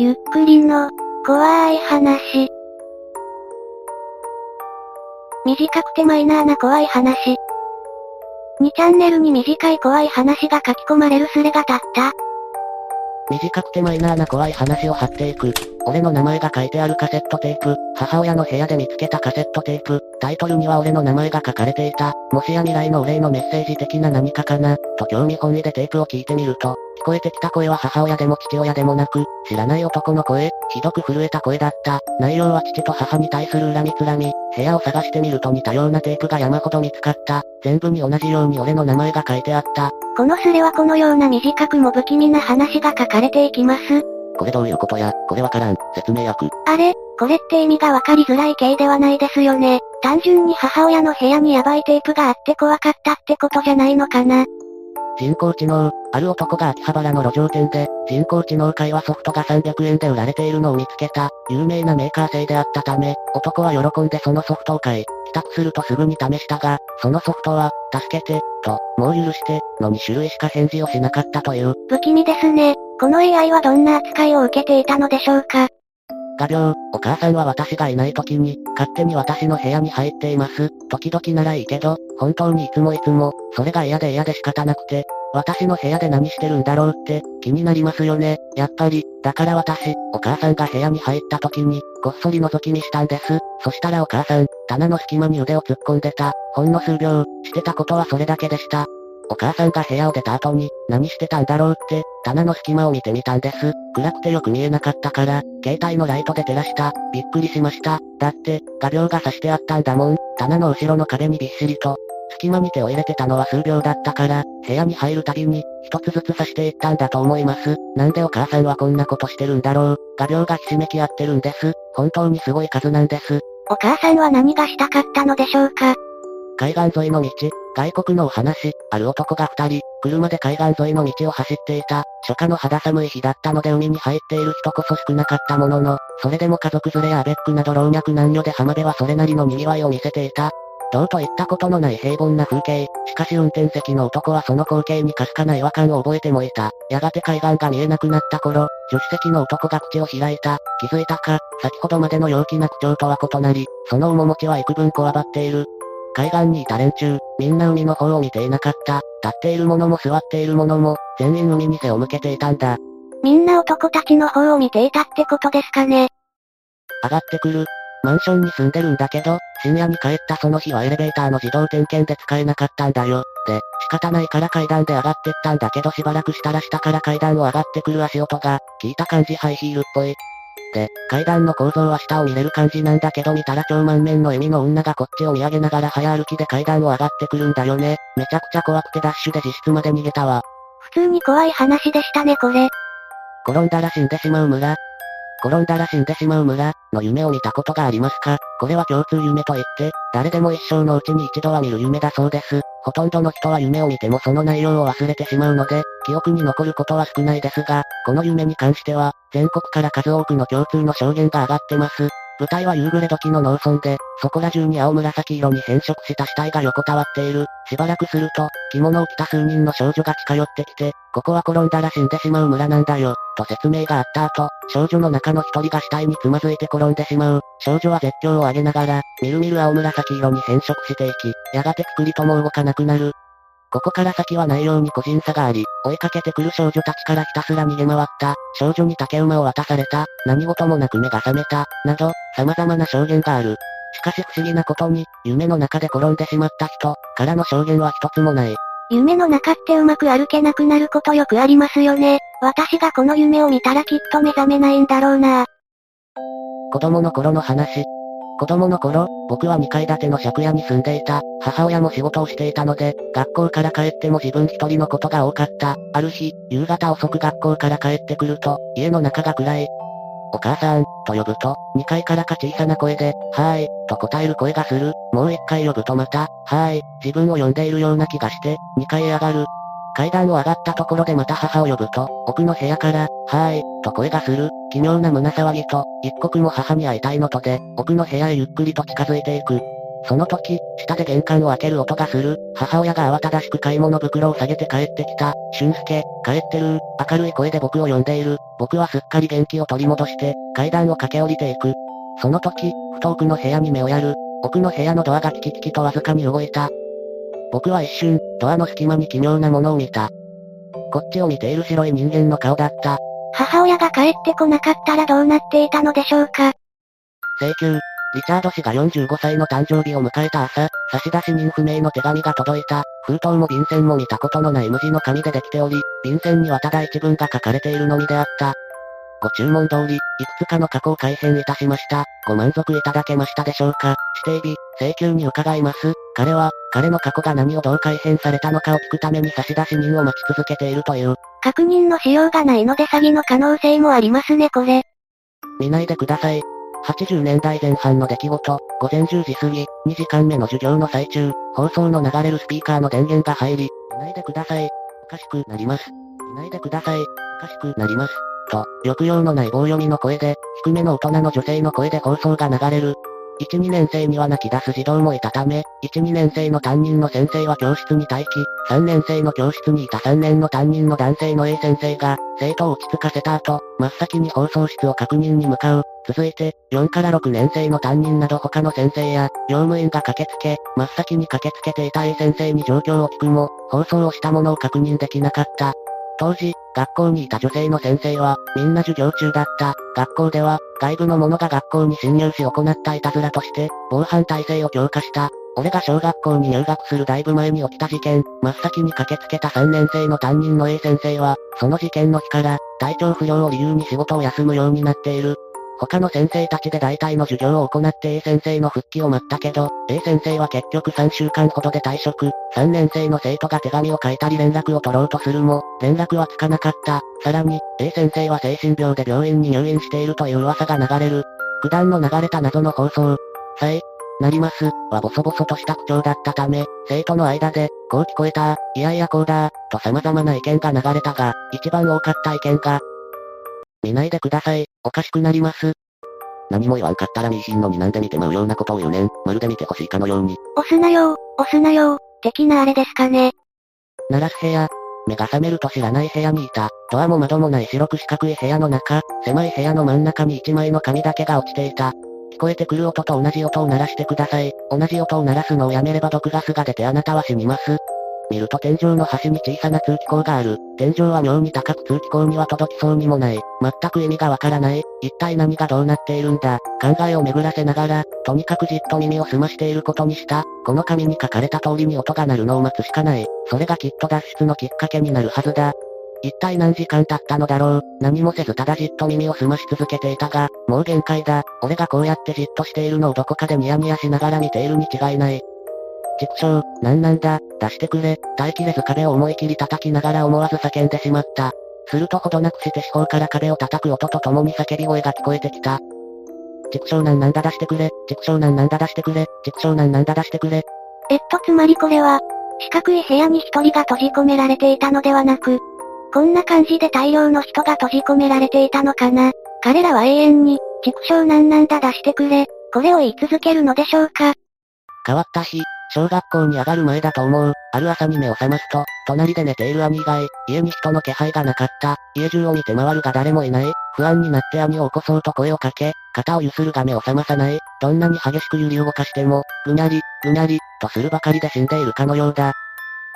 ゆっくりの、怖い話。短くてマイナーな怖い話。2チャンネルに短い怖い話が書き込まれるスレが立った。短くてマイナーな怖い話を貼っていく。俺の名前が書いてあるカセットテープ、母親の部屋で見つけたカセットテープ、タイトルには俺の名前が書かれていた。もしや未来のお礼のメッセージ的な何かかな、と興味本位でテープを聞いてみると、聞こえてきた声は母親でも父親でもなく、知らない男の声、ひどく震えた声だった。内容は父と母に対する恨みつらみ、部屋を探してみると似たようなテープが山ほど見つかった。全部に同じように俺の名前が書いてあった。このスレはこのような短くも不気味な話が書かれていきます。これどういうことや、これわからん、説明役。あれ、これって意味がわかりづらい系ではないですよね。単純に母親の部屋にヤバいテープがあって怖かったってことじゃないのかな。人工知能、ある男が秋葉原の路上店で、人工知能会話ソフトが300円で売られているのを見つけた、有名なメーカー製であったため、男は喜んでそのソフトを買い、帰宅するとすぐに試したが、そのソフトは、助けて、と、もう許して、の2種類しか返事をしなかったという。不気味ですね。この AI はどんな扱いを受けていたのでしょうか。画鋲、お母さんは私がいない時に、勝手に私の部屋に入っています。時々ならいいけど、本当にいつもいつも、それが嫌で嫌で仕方なくて、私の部屋で何してるんだろうって、気になりますよね。やっぱり、だから私、お母さんが部屋に入った時に、こっそり覗き見したんです。そしたらお母さん、棚の隙間に腕を突っ込んでた。ほんの数秒、してたことはそれだけでした。お母さんが部屋を出た後に、何してたんだろうって、棚の隙間を見てみたんです。暗くてよく見えなかったから、携帯のライトで照らした。びっくりしました。だって、画鋲が刺してあったんだもん。棚の後ろの壁にびっしりと。隙間に手を入れてたのは数秒だったから、部屋に入るたびに、一つずつ刺していったんだと思います。なんでお母さんはこんなことしてるんだろう。画鋲がひしめき合ってるんです。本当にすごい数なんです。お母さんは何がしたかったのでしょうか？海岸沿いの道、外国のお話、ある男が二人、車で海岸沿いの道を走っていた。初夏の肌寒い日だったので海に入っている人こそ少なかったものの、それでも家族連れやアベックなど老若男女で浜辺はそれなりの賑わいを見せていた。どうといったことのない平凡な風景。しかし運転席の男はその光景にかすかな違和感を覚えてもいた。やがて海岸が見えなくなった頃、助手席の男が口を開いた。気づいたか、先ほどまでの陽気な口調とは異なり、その面持ちは幾分こわばっている。海岸にいた連中、みんな海の方を見ていなかった。立っている者も座っている者も、全員海に背を向けていたんだ。みんな男たちの方を見ていたってことですかね。上がってくる。マンションに住んでるんだけど、深夜に帰ったその日はエレベーターの自動点検で使えなかったんだよ。で、仕方ないから階段で上がってったんだけどしばらくしたら下から階段を上がってくる足音が、聞いた感じハイヒールっぽい。で、階段の構造は下を見れる感じなんだけど見たら超満面の笑みの女がこっちを見上げながら早歩きで階段を上がってくるんだよね。めちゃくちゃ怖くてダッシュで自室まで逃げたわ。普通に怖い話でしたねこれ。転んだら死んでしまう村。転んだら死んでしまう村の夢を見たことがありますか？これは共通夢といって、誰でも一生のうちに一度は見る夢だそうです。ほとんどの人は夢を見てもその内容を忘れてしまうので、記憶に残ることは少ないですが、この夢に関しては、全国から数多くの共通の証言が上がってます。舞台は夕暮れ時の農村で、そこら中に青紫色に変色した死体が横たわっている。しばらくすると、着物を着た数人の少女が近寄ってきて、ここは転んだら死んでしまう村なんだよ、と説明があった後、少女の中の一人が死体につまずいて転んでしまう。少女は絶叫を上げながら、みるみる青紫色に変色していき、やがてくくりとも動かなくなる。ここから先は内容に個人差があり、追いかけてくる少女たちからひたすら逃げ回った、少女に竹馬を渡された、何事もなく目が覚めた、など、様々な証言がある。しかし不思議なことに、夢の中で転んでしまった人、からの証言は一つもない。夢の中ってうまく歩けなくなることよくありますよね。私がこの夢を見たらきっと目覚めないんだろうな。子供の頃の話。子供の頃、僕は2階建ての借家に住んでいた。母親も仕事をしていたので、学校から帰っても自分一人のことが多かった。ある日、夕方遅く学校から帰ってくると、家の中が暗い。お母さん、と呼ぶと、2階からか小さな声で、はーい、と答える声がする。もう1回呼ぶとまた、はーい、自分を呼んでいるような気がして、2階へ上がる。階段を上がったところでまた母を呼ぶと、奥の部屋から、はーい、と声がする。奇妙な胸騒ぎと、一刻も母に会いたいのとで、奥の部屋へゆっくりと近づいていく。その時、下で玄関を開ける音がする。母親が慌ただしく買い物袋を下げて帰ってきた。俊介、帰ってる明るい声で僕を呼んでいる。僕はすっかり元気を取り戻して、階段を駆け下りていく。その時、ふと奥の部屋に目をやる。奥の部屋のドアがキキキキとわずかに動いた。僕は一瞬、ドアの隙間に奇妙なものを見た。こっちを見ている白い人間の顔だった。母親が帰ってこなかったらどうなっていたのでしょうか請求、リチャード氏が45歳の誕生日を迎えた朝、差出人不明の手紙が届いた。封筒も便箋も見たことのない無地の紙でできており、便箋にはただ一文が書かれているのみであった。ご注文通り、いくつかの過去を改変いたしました。ご満足いただけましたでしょうか指定日、請求に伺います。彼は、彼の過去が何をどう改変されたのかを聞くために差出人を待ち続けているという。確認のしようがないので詐欺の可能性もありますねこれ。見ないでください。80年代前半の出来事、午前10時過ぎ、2時間目の授業の最中、放送の流れるスピーカーの電源が入り、いないでください。おかしくなります。いないでください。おかしくなります。と、抑揚のない棒読みの声で、低めの大人の女性の声で放送が流れる。1、2年生には泣き出す児童もいたため、1、2年生の担任の先生は教室に待機、3年生の教室にいた3年の担任の男性の A 先生が、生徒を落ち着かせた後、真っ先に放送室を確認に向かう。続いて、4から6年生の担任など他の先生や、用務員が駆けつけ、真っ先に駆けつけていた A 先生に状況を聞くも、放送をしたものを確認できなかった。当時、学校にいた女性の先生は、みんな授業中だった。学校では、外部の者が学校に侵入し行ったいたずらとして、防犯体制を強化した。俺が小学校に入学するだいぶ前に起きた事件、真っ先に駆けつけた3年生の担任の A 先生は、その事件の日から、体調不良を理由に仕事を休むようになっている。他の先生たちで大体の授業を行って A 先生の復帰を待ったけど、A 先生は結局3週間ほどで退職。3年生の生徒が手紙を書いたり連絡を取ろうとするも、連絡はつかなかった。さらに、A 先生は精神病で病院に入院しているという噂が流れる。九段の流れた謎の放送。さえ、なります、はボソボソとした口調だったため、生徒の間で、こう聞こえた、いやいやこうだ、と様々な意見が流れたが、一番多かった意見が、見ないでください。おかしくなります。何も言わんかったらミーシンのになんで見てまうようなことを言うねん。まるで見てほしいかのように。押すなよ、押すなよ、的なあれですかね。鳴らす部屋。目が覚めると知らない部屋にいた。ドアも窓もない白く四角い部屋の中、狭い部屋の真ん中に一枚の紙だけが落ちていた。聞こえてくる音と同じ音を鳴らしてください。同じ音を鳴らすのをやめれば毒ガスが出てあなたは死にます。見ると天井の端に小さな通気口がある。天井は妙に高く通気口には届きそうにもない。全く意味がわからない。一体何がどうなっているんだ。考えを巡らせながら、とにかくじっと耳を澄ましていることにした。この紙に書かれた通りに音が鳴るのを待つしかない。それがきっと脱出のきっかけになるはずだ。一体何時間経ったのだろう。何もせずただじっと耳を澄まし続けていたが、もう限界だ。俺がこうやってじっとしているのをどこかでニヤニヤしながら見ているに違いない。畜生、なんなんだ、出してくれ、耐えきれず壁を思い切り叩きながら思わず叫んでしまった。するとほどなくして四方から壁を叩く音とともに叫び声が聞こえてきた。畜生なんなんだ出してくれ、畜生なんなんだ出してくれ、畜生なんなんだ出してくれ。えっとつまりこれは、四角い部屋に一人が閉じ込められていたのではなく、こんな感じで大量の人が閉じ込められていたのかな。彼らは永遠に、畜生なんなんだ出してくれ、これを言い続けるのでしょうか。変わった日、小学校に上がる前だと思う。ある朝に目を覚ますと、隣で寝ている兄以外、家に人の気配がなかった。家中を見て回るが誰もいない。不安になって兄を起こそうと声をかけ、肩をゆするが目を覚まさない。どんなに激しく揺り動かしても、ぐにゃり、ぐにゃり、とするばかりで死んでいるかのようだ。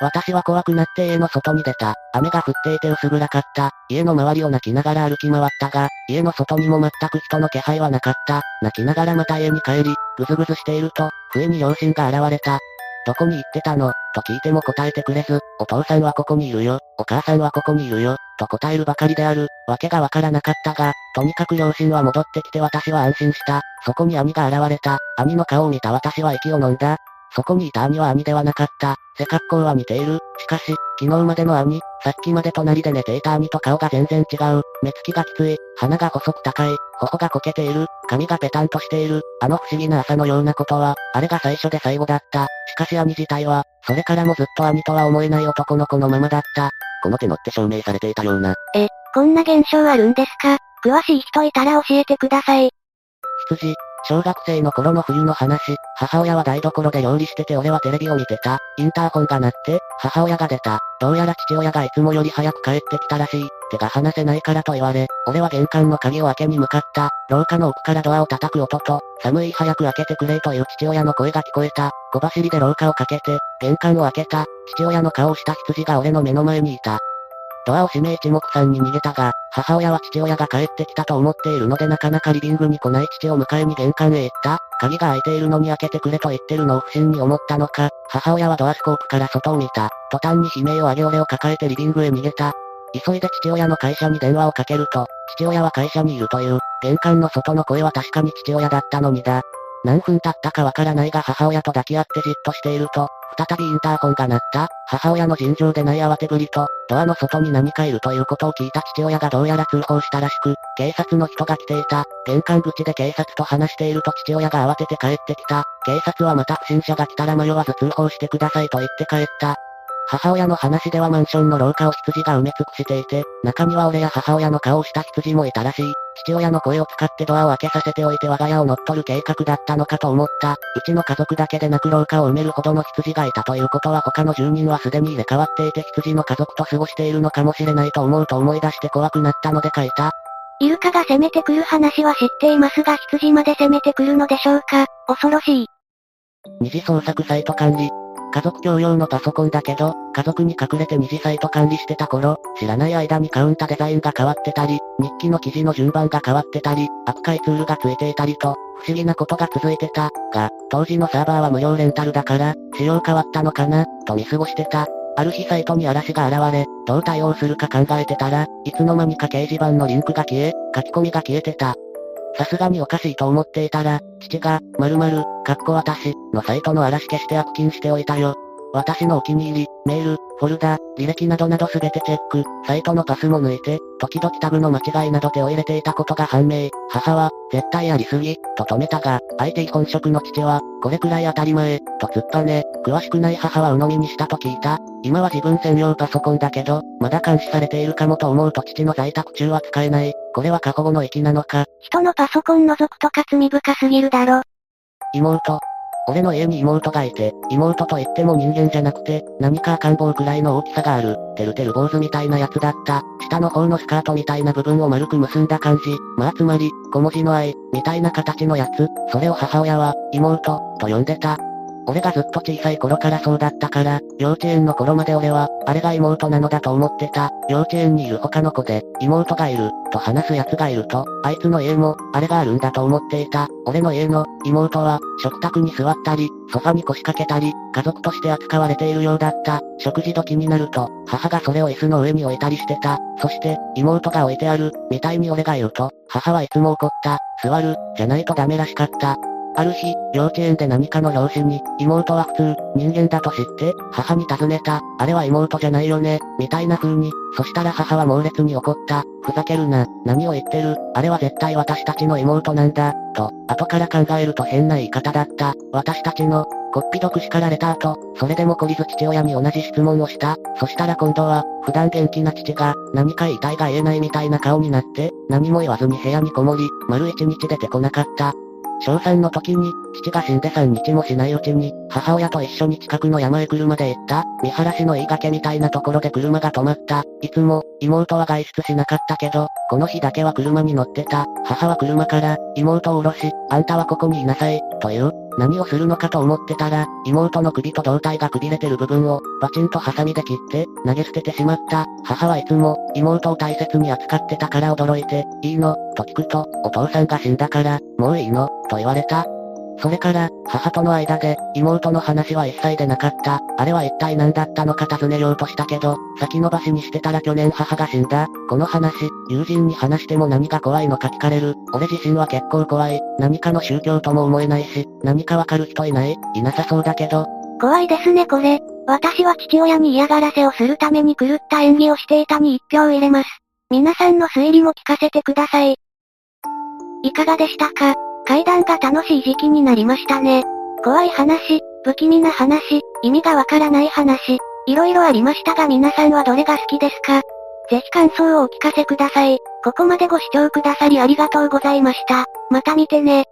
私は怖くなって家の外に出た。雨が降っていて薄暗かった。家の周りを泣きながら歩き回ったが、家の外にも全く人の気配はなかった。泣きながらまた家に帰り、ぐずぐずしていると、不意に両親が現れた。どこに行ってたの？と聞いても答えてくれず、お父さんはここにいるよ、お母さんはここにいるよ、と答えるばかりである。わけがわからなかったが、とにかく両親は戻ってきて私は安心した。そこに兄が現れた。兄の顔を見た私は息を飲んだ。そこにいた兄は兄ではなかった。背格好は似ている。しかし、昨日までの兄、さっきまで隣で寝ていた兄と顔が全然違う。目つきがきつい。鼻が細く高い。頬がこけている。髪がペタンとしている。あの不思議な朝のようなことは、あれが最初で最後だった。しかし兄自体は、それからもずっと兄とは思えない男の子のままだった。この手のって証明されていたような。え、こんな現象あるんですか？詳しい人いたら教えてください。羊、小学生の頃の冬の話、母親は台所で料理してて俺はテレビを見てた。インターホンが鳴って、母親が出た。どうやら父親がいつもより早く帰ってきたらしい。手が離せないからと言われ、俺は玄関の鍵を開けに向かった。廊下の奥からドアを叩く音と、寒い早く開けてくれという父親の声が聞こえた。小走りで廊下をかけて、玄関を開けた。父親の顔をした羊が俺の目の前にいた。ドアを閉め一目散に逃げたが、母親は父親が帰ってきたと思っているのでなかなかリビングに来ない父を迎えに玄関へ行った。鍵が開いているのに開けてくれと言ってるのを不審に思ったのか、母親はドアスコープから外を見た。途端に悲鳴を上げ俺を抱えてリビングへ逃げた。急いで父親の会社に電話をかけると、父親は会社にいるという、玄関の外の声は確かに父親だったのにだ。何分経ったかわからないが母親と抱き合ってじっとしていると、再びインターホンが鳴った。母親の尋常でない慌てぶりと、ドアの外に何かいるということを聞いた父親がどうやら通報したらしく、警察の人が来ていた。玄関口で警察と話していると父親が慌てて帰ってきた。警察はまた不審者が来たら迷わず通報してくださいと言って帰った。母親の話ではマンションの廊下を羊が埋め尽くしていて、中には俺や母親の顔をした羊もいたらしい。父親の声を使ってドアを開けさせておいて我が家を乗っ取る計画だったのかと思った。うちの家族だけでなく廊下を埋めるほどの羊がいたということは他の住人はすでに入れ替わっていて羊の家族と過ごしているのかもしれないと思うと思い出して怖くなったので書いた。イルカが攻めてくる話は知っていますが羊まで攻めてくるのでしょうか？恐ろしい。二次創作サイト管理、家族共用のパソコンだけど、家族に隠れて二次サイト管理してた頃、知らない間にカウンタデザインが変わってたり、日記の記事の順番が変わってたり、悪解ツールがついていたりと、不思議なことが続いてた。が、当時のサーバーは無料レンタルだから、仕様変わったのかな、と見過ごしてた。ある日サイトに嵐が現れ、どう対応するか考えてたら、いつの間にか掲示板のリンクが消え、書き込みが消えてた。さすがにおかしいと思っていたら、父が、〇〇、かっこ私、のサイトの嵐消して悪禁しておいたよ。私のお気に入り、メール、フォルダ、履歴などなどすべてチェック、サイトのパスも抜いて、時々タグの間違いなど手を入れていたことが判明。母は、絶対やりすぎ、と止めたが、IT 本職の父は、これくらい当たり前、と突っぱね、詳しくない母は鵜呑みにしたと聞いた。今は自分専用パソコンだけど、まだ監視されているかもと思うと父の在宅中は使えない。これは過保護の域なのか。人のパソコン覗くとか罪深すぎるだろ。妹、俺の家に妹がいて、妹と言っても人間じゃなくて、何か赤ん坊くらいの大きさがある、てるてる坊主みたいなやつだった。下の方のスカートみたいな部分を丸く結んだ感じ。まあつまり、小文字の愛、みたいな形のやつ。それを母親は、妹、と呼んでた。俺がずっと小さい頃からそうだったから、幼稚園の頃まで俺は、あれが妹なのだと思ってた。幼稚園にいる他の子で、妹がいる、と話す奴がいると、あいつの家も、あれがあるんだと思っていた。俺の家の、妹は、食卓に座ったり、ソファに腰掛けたり、家族として扱われているようだった。食事時になると、母がそれを椅子の上に置いたりしてた。そして、妹が置いてある、みたいに俺が言うと、母はいつも怒った。座る、じゃないとダメらしかった。ある日、幼稚園で何かの表紙に、妹は普通、人間だと知って、母に尋ねた。あれは妹じゃないよね、みたいな風に。そしたら母は猛烈に怒った。ふざけるな、何を言ってる。あれは絶対私たちの妹なんだ、と、後から考えると変な言い方だった。私たちの、こっぴどく叱られた後、それでも懲りず父親に同じ質問をした。そしたら今度は、普段元気な父が、何か言いたいが言えないみたいな顔になって、何も言わずに部屋にこもり、丸一日出てこなかった。小3の時に、父が死んで3日もしないうちに、母親と一緒に近くの山へ車で行った、見晴らしのいい崖みたいなところで車が止まった。いつも、妹は外出しなかったけど、この日だけは車に乗ってた。母は車から、妹を降ろし、あんたはここにいなさい、という。何をするのかと思ってたら、妹の首と胴体がくびれてる部分を、バチンとハサミで切って、投げ捨ててしまった。母はいつも、妹を大切に扱ってたから驚いて、いいのと聞くと、お父さんが死んだから、もういいのと言われた。それから、母との間で、妹の話は一切でなかった。あれは一体何だったのか尋ねようとしたけど、先延ばしにしてたら去年母が死んだ。この話、友人に話しても何が怖いのか聞かれる。俺自身は結構怖い。何かの宗教とも思えないし、何かわかる人いないいなさそうだけど。怖いですねこれ。私は父親に嫌がらせをするために狂った演技をしていたに一票入れます。皆さんの推理も聞かせてください。いかがでしたか？階段が楽しい時期になりましたね。怖い話、不気味な話、意味がわからない話、いろいろありましたが皆さんはどれが好きですか？ぜひ感想をお聞かせください。ここまでご視聴くださりありがとうございました。また見てね。